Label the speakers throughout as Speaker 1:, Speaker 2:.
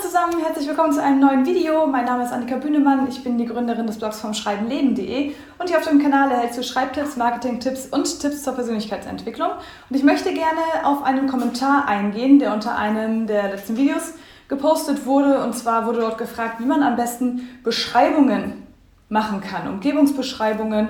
Speaker 1: zusammen, herzlich willkommen zu einem neuen Video. Mein Name ist Annika Bühnemann, ich bin die Gründerin des Blogs vom Schreibenleben.de und hier auf dem Kanal erhältst du Schreibtipps, Marketingtipps und Tipps zur Persönlichkeitsentwicklung. Und ich möchte gerne auf einen Kommentar eingehen, der unter einem der letzten Videos gepostet wurde. Und zwar wurde dort gefragt, wie man am besten Beschreibungen machen kann, Umgebungsbeschreibungen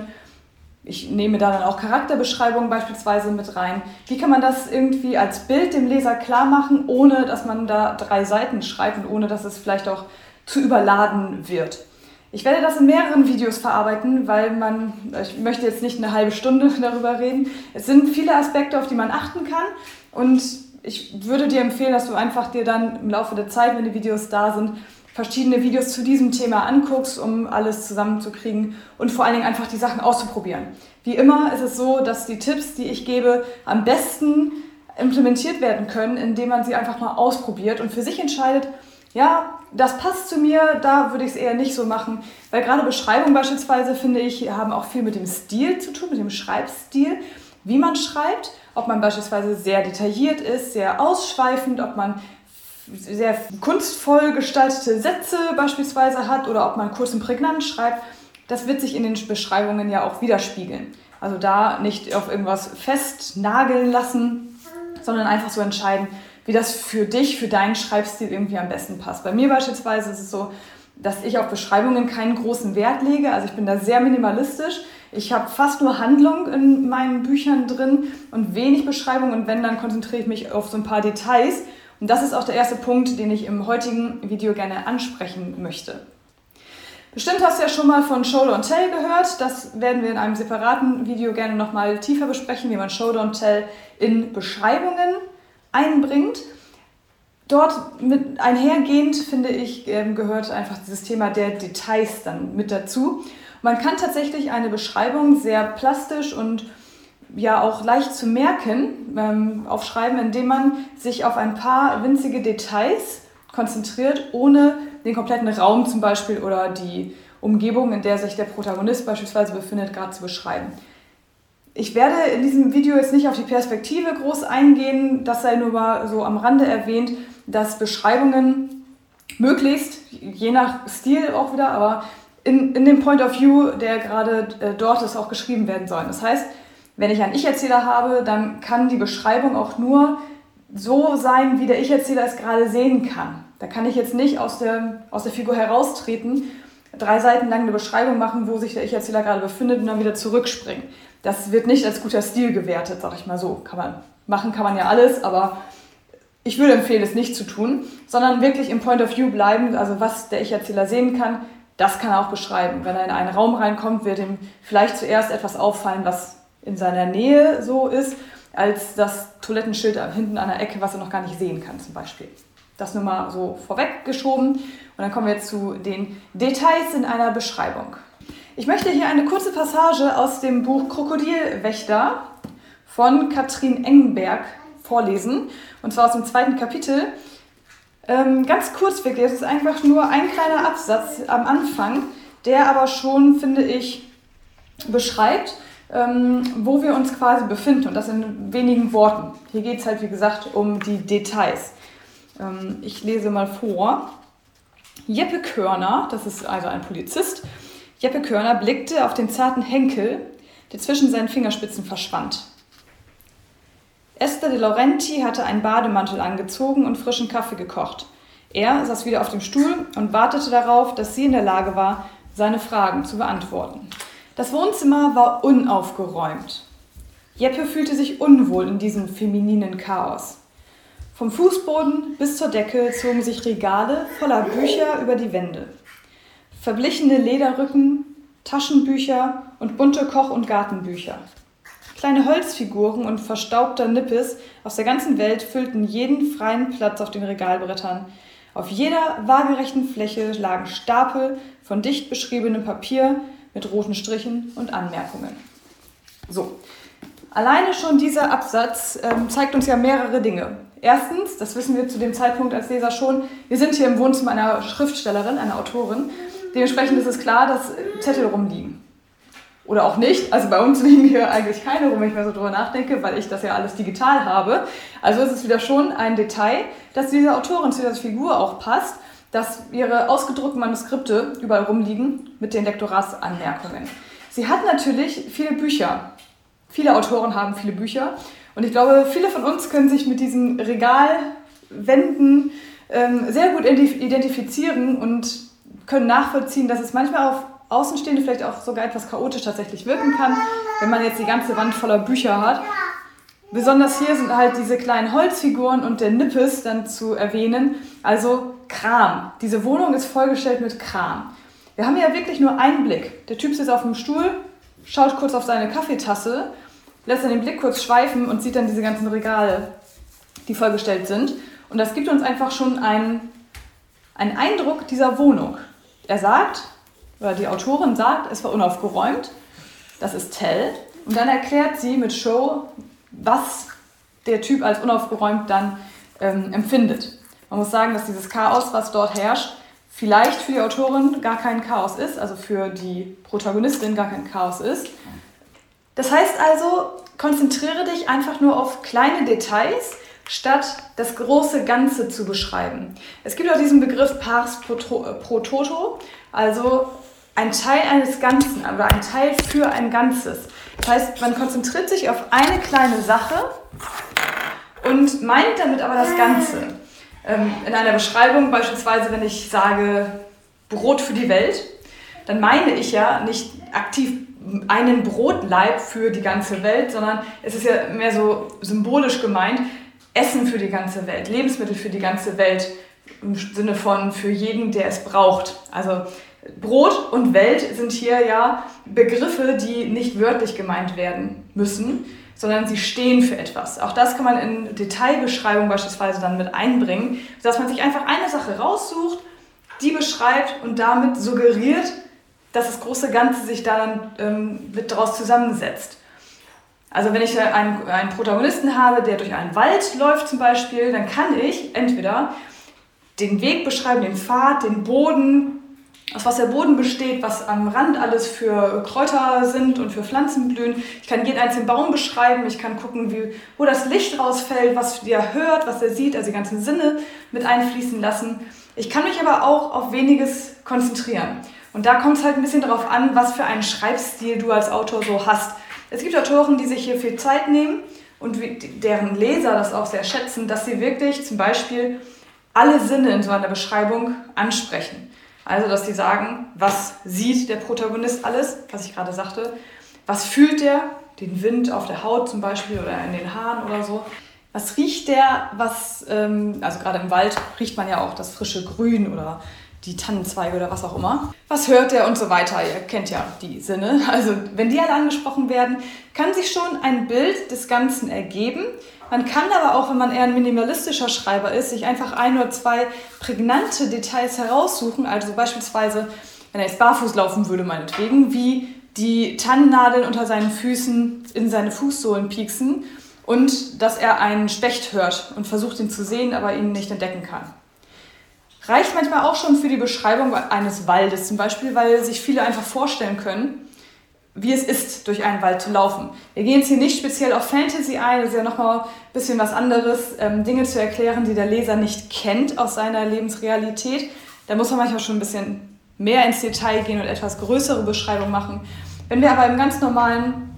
Speaker 1: ich nehme da dann auch Charakterbeschreibungen beispielsweise mit rein. Wie kann man das irgendwie als Bild dem Leser klar machen, ohne dass man da drei Seiten schreibt und ohne dass es vielleicht auch zu überladen wird? Ich werde das in mehreren Videos verarbeiten, weil man, ich möchte jetzt nicht eine halbe Stunde darüber reden. Es sind viele Aspekte, auf die man achten kann und ich würde dir empfehlen, dass du einfach dir dann im Laufe der Zeit, wenn die Videos da sind, verschiedene Videos zu diesem Thema anguckst, um alles zusammenzukriegen und vor allen Dingen einfach die Sachen auszuprobieren. Wie immer ist es so, dass die Tipps, die ich gebe, am besten implementiert werden können, indem man sie einfach mal ausprobiert und für sich entscheidet, ja, das passt zu mir, da würde ich es eher nicht so machen, weil gerade Beschreibungen beispielsweise, finde ich, haben auch viel mit dem Stil zu tun, mit dem Schreibstil, wie man schreibt, ob man beispielsweise sehr detailliert ist, sehr ausschweifend, ob man sehr kunstvoll gestaltete Sätze beispielsweise hat oder ob man kurz und prägnant schreibt, das wird sich in den Beschreibungen ja auch widerspiegeln. Also da nicht auf irgendwas festnageln lassen, sondern einfach so entscheiden, wie das für dich, für deinen Schreibstil irgendwie am besten passt. Bei mir beispielsweise ist es so, dass ich auf Beschreibungen keinen großen Wert lege. Also ich bin da sehr minimalistisch. Ich habe fast nur Handlung in meinen Büchern drin und wenig Beschreibung. Und wenn, dann konzentriere ich mich auf so ein paar Details und das ist auch der erste Punkt, den ich im heutigen Video gerne ansprechen möchte. Bestimmt hast du ja schon mal von Show Don't Tell gehört. Das werden wir in einem separaten Video gerne nochmal tiefer besprechen, wie man Show Don't Tell in Beschreibungen einbringt. Dort mit einhergehend, finde ich, ähm, gehört einfach dieses Thema der Details dann mit dazu. Man kann tatsächlich eine Beschreibung sehr plastisch und ja auch leicht zu merken ähm, aufschreiben, indem man sich auf ein paar winzige Details konzentriert, ohne den kompletten Raum zum Beispiel oder die Umgebung, in der sich der Protagonist beispielsweise befindet, gerade zu beschreiben. Ich werde in diesem Video jetzt nicht auf die Perspektive groß eingehen, das sei nur mal so am Rande erwähnt, dass Beschreibungen möglichst, je nach Stil auch wieder, aber in, in dem Point of View, der gerade äh, dort ist, auch geschrieben werden sollen. Das heißt, wenn ich einen Ich-Erzähler habe, dann kann die Beschreibung auch nur so sein, wie der Ich-Erzähler es gerade sehen kann. Da kann ich jetzt nicht aus der, aus der Figur heraustreten, drei Seiten lang eine Beschreibung machen, wo sich der Ich-Erzähler gerade befindet und dann wieder zurückspringen. Das wird nicht als guter Stil gewertet, sag ich mal so. Kann man machen, kann man ja alles, aber ich würde empfehlen, es nicht zu tun, sondern wirklich im Point of View bleiben, also was der Ich-Erzähler sehen kann, das kann er auch beschreiben. Wenn er in einen Raum reinkommt, wird ihm vielleicht zuerst etwas auffallen, was in seiner Nähe so ist, als das Toilettenschild hinten an der Ecke, was er noch gar nicht sehen kann zum Beispiel. Das nur mal so vorweggeschoben. Und dann kommen wir jetzt zu den Details in einer Beschreibung. Ich möchte hier eine kurze Passage aus dem Buch Krokodilwächter von Katrin Engenberg vorlesen. Und zwar aus dem zweiten Kapitel. Ähm, ganz kurz wirklich, es ist einfach nur ein kleiner Absatz am Anfang, der aber schon, finde ich, beschreibt, ähm, wo wir uns quasi befinden und das in wenigen Worten. Hier geht es halt, wie gesagt, um die Details. Ähm, ich lese mal vor. Jeppe Körner, das ist also ein Polizist, Jeppe Körner blickte auf den zarten Henkel, der zwischen seinen Fingerspitzen verschwand. Esther de Laurenti hatte einen Bademantel angezogen und frischen Kaffee gekocht. Er saß wieder auf dem Stuhl und wartete darauf, dass sie in der Lage war, seine Fragen zu beantworten. Das Wohnzimmer war unaufgeräumt. Jeppe fühlte sich unwohl in diesem femininen Chaos. Vom Fußboden bis zur Decke zogen sich Regale voller Bücher über die Wände. Verblichene Lederrücken, Taschenbücher und bunte Koch- und Gartenbücher. Kleine Holzfiguren und verstaubter Nippes aus der ganzen Welt füllten jeden freien Platz auf den Regalbrettern. Auf jeder waagerechten Fläche lagen Stapel von dicht beschriebenem Papier mit roten Strichen und Anmerkungen. So, alleine schon dieser Absatz ähm, zeigt uns ja mehrere Dinge. Erstens, das wissen wir zu dem Zeitpunkt als Leser schon, wir sind hier im Wohnzimmer einer Schriftstellerin, einer Autorin. Dementsprechend ist es klar, dass Zettel rumliegen. oder auch nicht. Also bei uns liegen hier eigentlich keine rum, wenn ich mal so drüber nachdenke, weil ich das ja alles digital habe. Also ist es wieder schon ein Detail, dass diese Autorin zu dieser Figur auch passt, dass ihre ausgedruckten Manuskripte überall rumliegen mit den Lektoratsanmerkungen. Sie hat natürlich viele Bücher. Viele Autoren haben viele Bücher. Und ich glaube, viele von uns können sich mit diesen Regalwänden ähm, sehr gut identifizieren und können nachvollziehen, dass es manchmal auf Außenstehende vielleicht auch sogar etwas chaotisch tatsächlich wirken kann, wenn man jetzt die ganze Wand voller Bücher hat. Besonders hier sind halt diese kleinen Holzfiguren und der Nippes dann zu erwähnen, also Kram. Diese Wohnung ist vollgestellt mit Kram. Wir haben ja wirklich nur einen Blick. Der Typ sitzt auf dem Stuhl, schaut kurz auf seine Kaffeetasse, lässt dann den Blick kurz schweifen und sieht dann diese ganzen Regale, die vollgestellt sind. Und das gibt uns einfach schon einen, einen Eindruck dieser Wohnung. Er sagt, oder die Autorin sagt, es war unaufgeräumt. Das ist Tell. Und dann erklärt sie mit Show, was der Typ als unaufgeräumt dann ähm, empfindet. Man muss sagen, dass dieses Chaos, was dort herrscht, vielleicht für die Autorin gar kein Chaos ist, also für die Protagonistin gar kein Chaos ist. Das heißt also, konzentriere dich einfach nur auf kleine Details, statt das große Ganze zu beschreiben. Es gibt auch diesen Begriff Pars pro, pro Toto, also ein Teil eines Ganzen, aber ein Teil für ein Ganzes. Das heißt, man konzentriert sich auf eine kleine Sache und meint damit aber das Ganze. Ähm, in einer Beschreibung beispielsweise, wenn ich sage Brot für die Welt, dann meine ich ja nicht aktiv einen Brotleib für die ganze Welt, sondern es ist ja mehr so symbolisch gemeint, Essen für die ganze Welt, Lebensmittel für die ganze Welt im Sinne von für jeden, der es braucht. Also Brot und Welt sind hier ja Begriffe, die nicht wörtlich gemeint werden müssen, sondern sie stehen für etwas. Auch das kann man in Detailbeschreibungen beispielsweise dann mit einbringen, dass man sich einfach eine Sache raussucht, die beschreibt und damit suggeriert, dass das große Ganze sich dann ähm, mit daraus zusammensetzt. Also wenn ich einen, einen Protagonisten habe, der durch einen Wald läuft zum Beispiel, dann kann ich entweder den Weg beschreiben, den Pfad, den Boden, aus was der Boden besteht, was am Rand alles für Kräuter sind und für Pflanzen blühen. Ich kann jeden einzelnen Baum beschreiben, ich kann gucken, wie, wo das Licht rausfällt, was der hört, was er sieht, also die ganzen Sinne mit einfließen lassen. Ich kann mich aber auch auf weniges konzentrieren. Und da kommt es halt ein bisschen darauf an, was für einen Schreibstil du als Autor so hast. Es gibt Autoren, die sich hier viel Zeit nehmen und deren Leser das auch sehr schätzen, dass sie wirklich zum Beispiel alle Sinne in so einer Beschreibung ansprechen. Also, dass die sagen, was sieht der Protagonist alles, was ich gerade sagte, was fühlt der, den Wind auf der Haut zum Beispiel oder in den Haaren oder so. Was riecht der, was, ähm, also gerade im Wald riecht man ja auch das frische Grün oder die Tannenzweige oder was auch immer. Was hört der und so weiter? Ihr kennt ja die Sinne. Also wenn die alle angesprochen werden, kann sich schon ein Bild des Ganzen ergeben. Man kann aber auch, wenn man eher ein minimalistischer Schreiber ist, sich einfach ein oder zwei prägnante Details heraussuchen. Also beispielsweise, wenn er jetzt barfuß laufen würde, meinetwegen, wie die Tannennadeln unter seinen Füßen in seine Fußsohlen pieksen und dass er einen Specht hört und versucht ihn zu sehen, aber ihn nicht entdecken kann. Reicht manchmal auch schon für die Beschreibung eines Waldes zum Beispiel, weil sich viele einfach vorstellen können, wie es ist, durch einen Wald zu laufen. Wir gehen jetzt hier nicht speziell auf Fantasy ein, das ist ja nochmal ein bisschen was anderes, ähm, Dinge zu erklären, die der Leser nicht kennt aus seiner Lebensrealität. Da muss man manchmal schon ein bisschen mehr ins Detail gehen und etwas größere Beschreibungen machen. Wenn wir aber im ganz normalen,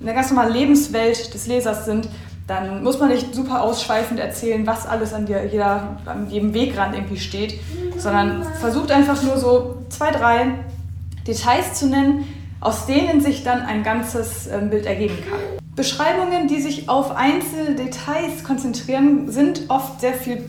Speaker 1: in der ganz normalen Lebenswelt des Lesers sind, dann muss man nicht super ausschweifend erzählen, was alles an, dir, jeder, an jedem Wegrand irgendwie steht, sondern versucht einfach nur so zwei, drei Details zu nennen, aus denen sich dann ein ganzes ähm, Bild ergeben kann. Beschreibungen, die sich auf einzelne Details konzentrieren, sind oft sehr viel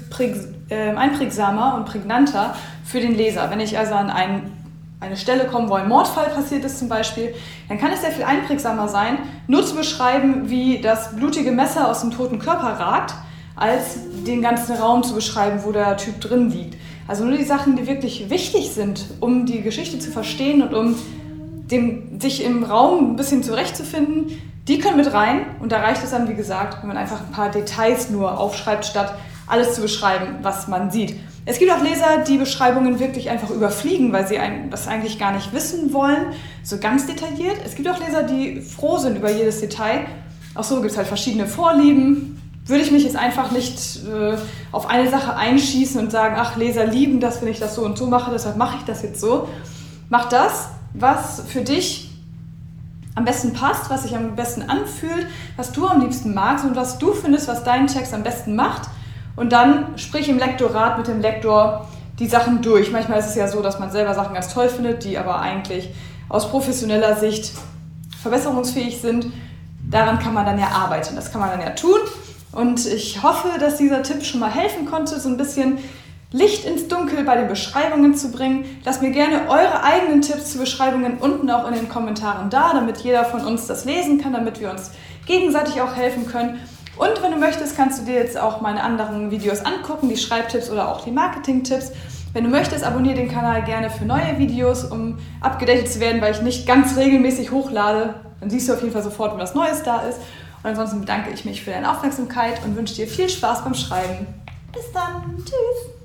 Speaker 1: ähm, einprägsamer und prägnanter für den Leser. Wenn ich also an ein, eine Stelle komme, wo ein Mordfall passiert ist zum Beispiel, dann kann es sehr viel einprägsamer sein, nur zu beschreiben, wie das blutige Messer aus dem toten Körper ragt, als den ganzen Raum zu beschreiben, wo der Typ drin liegt. Also nur die Sachen, die wirklich wichtig sind, um die Geschichte zu verstehen und um dem, sich im Raum ein bisschen zurechtzufinden, die können mit rein. Und da reicht es dann, wie gesagt, wenn man einfach ein paar Details nur aufschreibt, statt alles zu beschreiben, was man sieht. Es gibt auch Leser, die Beschreibungen wirklich einfach überfliegen, weil sie das eigentlich gar nicht wissen wollen, so ganz detailliert. Es gibt auch Leser, die froh sind über jedes Detail. Auch so gibt es halt verschiedene Vorlieben. Würde ich mich jetzt einfach nicht äh, auf eine Sache einschießen und sagen, ach, Leser lieben das, wenn ich das so und so mache, deshalb mache ich das jetzt so. Mach das, was für dich am besten passt, was sich am besten anfühlt, was du am liebsten magst und was du findest, was deinen Text am besten macht. Und dann sprich im Lektorat mit dem Lektor die Sachen durch. Manchmal ist es ja so, dass man selber Sachen ganz toll findet, die aber eigentlich aus professioneller Sicht verbesserungsfähig sind. Daran kann man dann ja arbeiten. Das kann man dann ja tun. Und ich hoffe, dass dieser Tipp schon mal helfen konnte, so ein bisschen Licht ins Dunkel bei den Beschreibungen zu bringen. Lasst mir gerne eure eigenen Tipps zu Beschreibungen unten auch in den Kommentaren da, damit jeder von uns das lesen kann, damit wir uns gegenseitig auch helfen können. Und wenn du möchtest, kannst du dir jetzt auch meine anderen Videos angucken, die Schreibtipps oder auch die Marketing-Tipps. Wenn du möchtest, abonniere den Kanal gerne für neue Videos, um abgedatet zu werden, weil ich nicht ganz regelmäßig hochlade. Dann siehst du auf jeden Fall sofort, wenn was Neues da ist. Und ansonsten bedanke ich mich für deine Aufmerksamkeit und wünsche dir viel Spaß beim Schreiben. Bis dann. Tschüss.